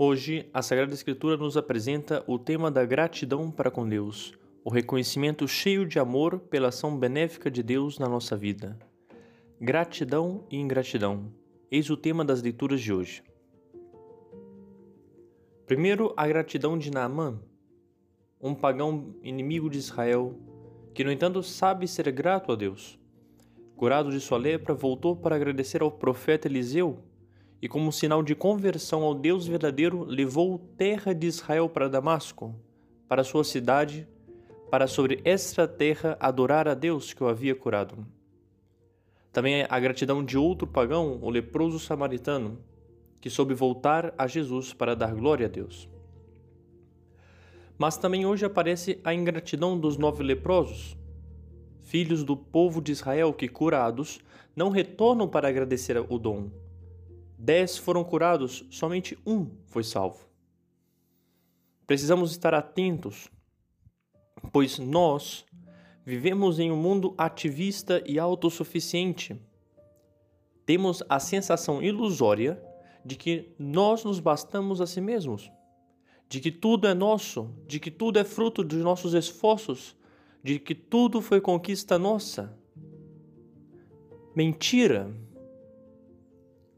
Hoje, a Sagrada Escritura nos apresenta o tema da gratidão para com Deus, o reconhecimento cheio de amor pela ação benéfica de Deus na nossa vida. Gratidão e ingratidão. Eis o tema das leituras de hoje. Primeiro, a gratidão de Naamã, um pagão inimigo de Israel, que, no entanto, sabe ser grato a Deus. Curado de sua lepra, voltou para agradecer ao profeta Eliseu e, como sinal de conversão ao Deus verdadeiro, levou terra de Israel para Damasco, para sua cidade, para sobre esta terra adorar a Deus que o havia curado. Também a gratidão de outro pagão, o leproso samaritano, que soube voltar a Jesus para dar glória a Deus. Mas também hoje aparece a ingratidão dos nove leprosos, filhos do povo de Israel que, curados, não retornam para agradecer o dom, Dez foram curados, somente um foi salvo. Precisamos estar atentos, pois nós vivemos em um mundo ativista e autossuficiente. Temos a sensação ilusória de que nós nos bastamos a si mesmos, de que tudo é nosso, de que tudo é fruto dos nossos esforços, de que tudo foi conquista nossa. Mentira!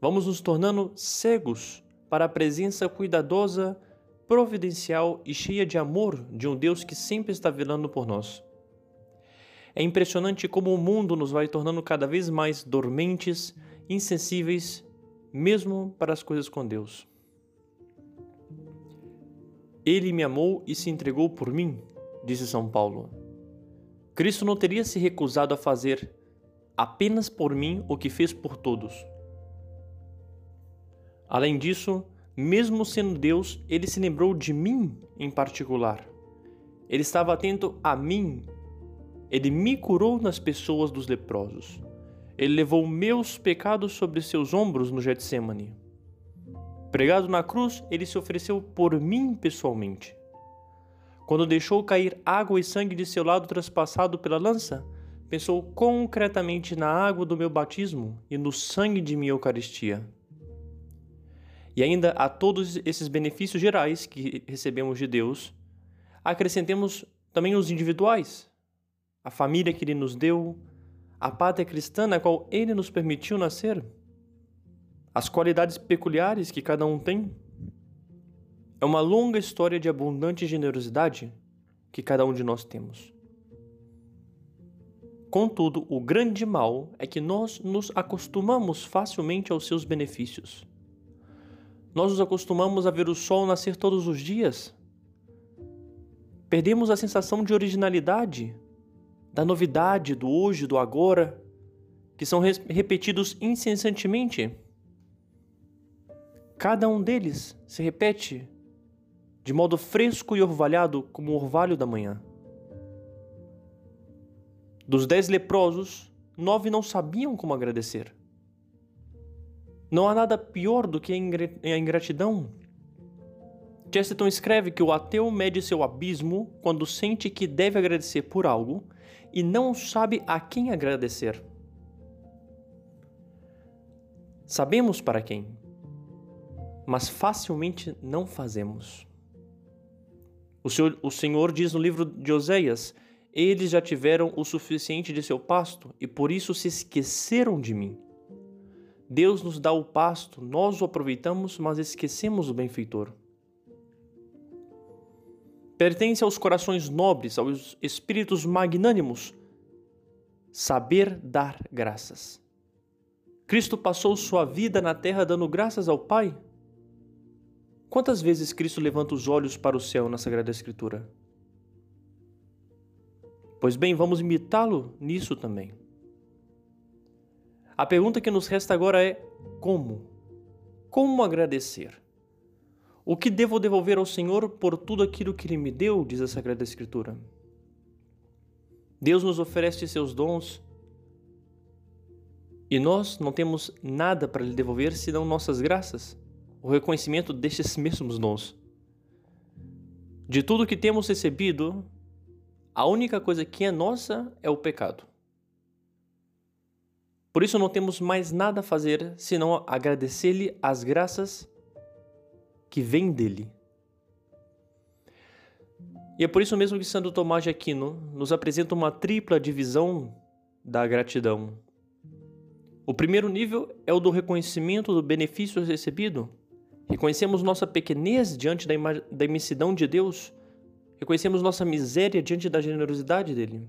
Vamos nos tornando cegos para a presença cuidadosa, providencial e cheia de amor de um Deus que sempre está velando por nós. É impressionante como o mundo nos vai tornando cada vez mais dormentes, insensíveis, mesmo para as coisas com Deus. Ele me amou e se entregou por mim, disse São Paulo. Cristo não teria se recusado a fazer apenas por mim o que fez por todos. Além disso, mesmo sendo Deus, ele se lembrou de mim em particular. Ele estava atento a mim. Ele me curou nas pessoas dos leprosos. Ele levou meus pecados sobre seus ombros no Getsemane. Pregado na cruz, ele se ofereceu por mim pessoalmente. Quando deixou cair água e sangue de seu lado traspassado pela lança, pensou concretamente na água do meu batismo e no sangue de minha Eucaristia. E ainda a todos esses benefícios gerais que recebemos de Deus, acrescentemos também os individuais, a família que Ele nos deu, a pátria cristã na qual Ele nos permitiu nascer, as qualidades peculiares que cada um tem. É uma longa história de abundante generosidade que cada um de nós temos. Contudo, o grande mal é que nós nos acostumamos facilmente aos seus benefícios nós nos acostumamos a ver o sol nascer todos os dias. Perdemos a sensação de originalidade, da novidade, do hoje, do agora, que são repetidos incessantemente. Cada um deles se repete de modo fresco e orvalhado como o orvalho da manhã. Dos dez leprosos, nove não sabiam como agradecer. Não há nada pior do que a ingratidão. Chesterton escreve que o ateu mede seu abismo quando sente que deve agradecer por algo e não sabe a quem agradecer. Sabemos para quem, mas facilmente não fazemos. O Senhor, o Senhor diz no livro de Oséias: Eles já tiveram o suficiente de seu pasto e por isso se esqueceram de mim. Deus nos dá o pasto, nós o aproveitamos, mas esquecemos o benfeitor. Pertence aos corações nobres, aos espíritos magnânimos, saber dar graças. Cristo passou sua vida na terra dando graças ao Pai. Quantas vezes Cristo levanta os olhos para o céu na Sagrada Escritura? Pois bem, vamos imitá-lo nisso também. A pergunta que nos resta agora é: como? Como agradecer? O que devo devolver ao Senhor por tudo aquilo que Ele me deu, diz a Sagrada Escritura. Deus nos oferece seus dons e nós não temos nada para lhe devolver senão nossas graças, o reconhecimento destes mesmos dons. De tudo que temos recebido, a única coisa que é nossa é o pecado. Por isso não temos mais nada a fazer senão agradecer-lhe as graças que vem dele. E é por isso mesmo que Santo Tomás de Aquino nos apresenta uma tripla divisão da gratidão. O primeiro nível é o do reconhecimento do benefício recebido. Reconhecemos nossa pequenez diante da, da imensidão de Deus. Reconhecemos nossa miséria diante da generosidade dele.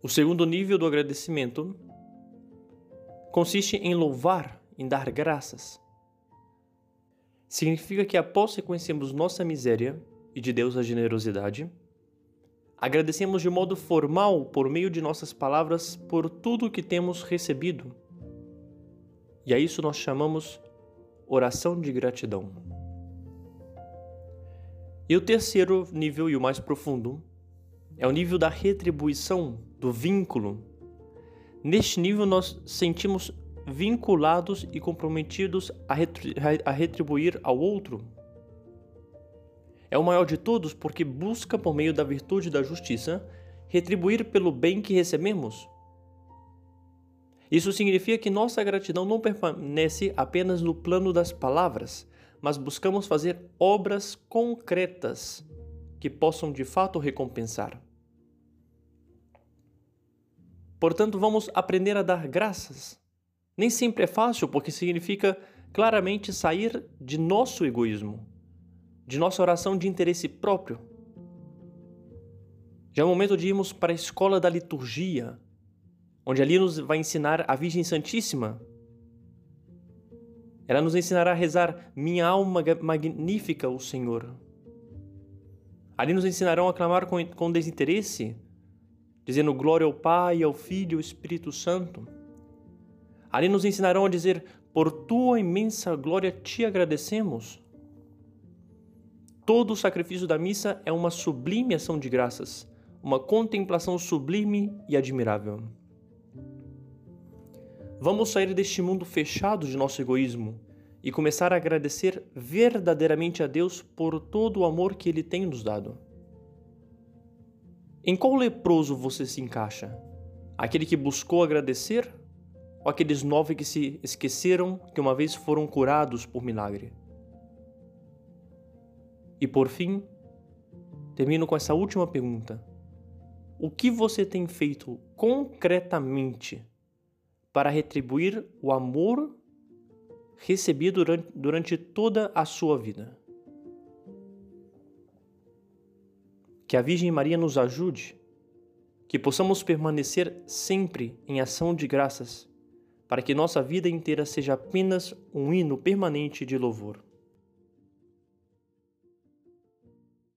O segundo nível do agradecimento consiste em louvar, em dar graças. Significa que após reconhecermos nossa miséria e de Deus a generosidade, agradecemos de modo formal, por meio de nossas palavras, por tudo o que temos recebido. E a isso nós chamamos oração de gratidão. E o terceiro nível e o mais profundo é o nível da retribuição, do vínculo. Neste nível nós sentimos vinculados e comprometidos a, retribuir ao outro. É o maior de todos porque busca, por meio da virtude da justiça, retribuir pelo bem que recebemos. Isso significa que nossa gratidão não permanece apenas no plano das palavras, mas buscamos fazer obras concretas que possam de fato recompensar. Portanto, vamos aprender a dar graças nem sempre é fácil, porque significa claramente sair de nosso egoísmo, de nossa oração de interesse próprio. Já é o momento de irmos para a escola da liturgia, onde ali nos vai ensinar a Virgem Santíssima. Ela nos ensinará a rezar Minha alma magnífica o Senhor. Ali nos ensinarão a clamar com desinteresse, dizendo glória ao Pai, ao Filho e ao Espírito Santo. Ali nos ensinarão a dizer: Por tua imensa glória te agradecemos. Todo o sacrifício da missa é uma sublime ação de graças, uma contemplação sublime e admirável. Vamos sair deste mundo fechado de nosso egoísmo e começar a agradecer verdadeiramente a Deus por todo o amor que Ele tem nos dado. Em qual leproso você se encaixa? Aquele que buscou agradecer ou aqueles nove que se esqueceram que uma vez foram curados por milagre? E por fim, termino com essa última pergunta. O que você tem feito concretamente para retribuir o amor recebido durante, toda a sua vida? Que a Virgem Maria nos ajude, que possamos permanecer sempre em ação de graças para que nossa vida inteira seja apenas um hino permanente de louvor.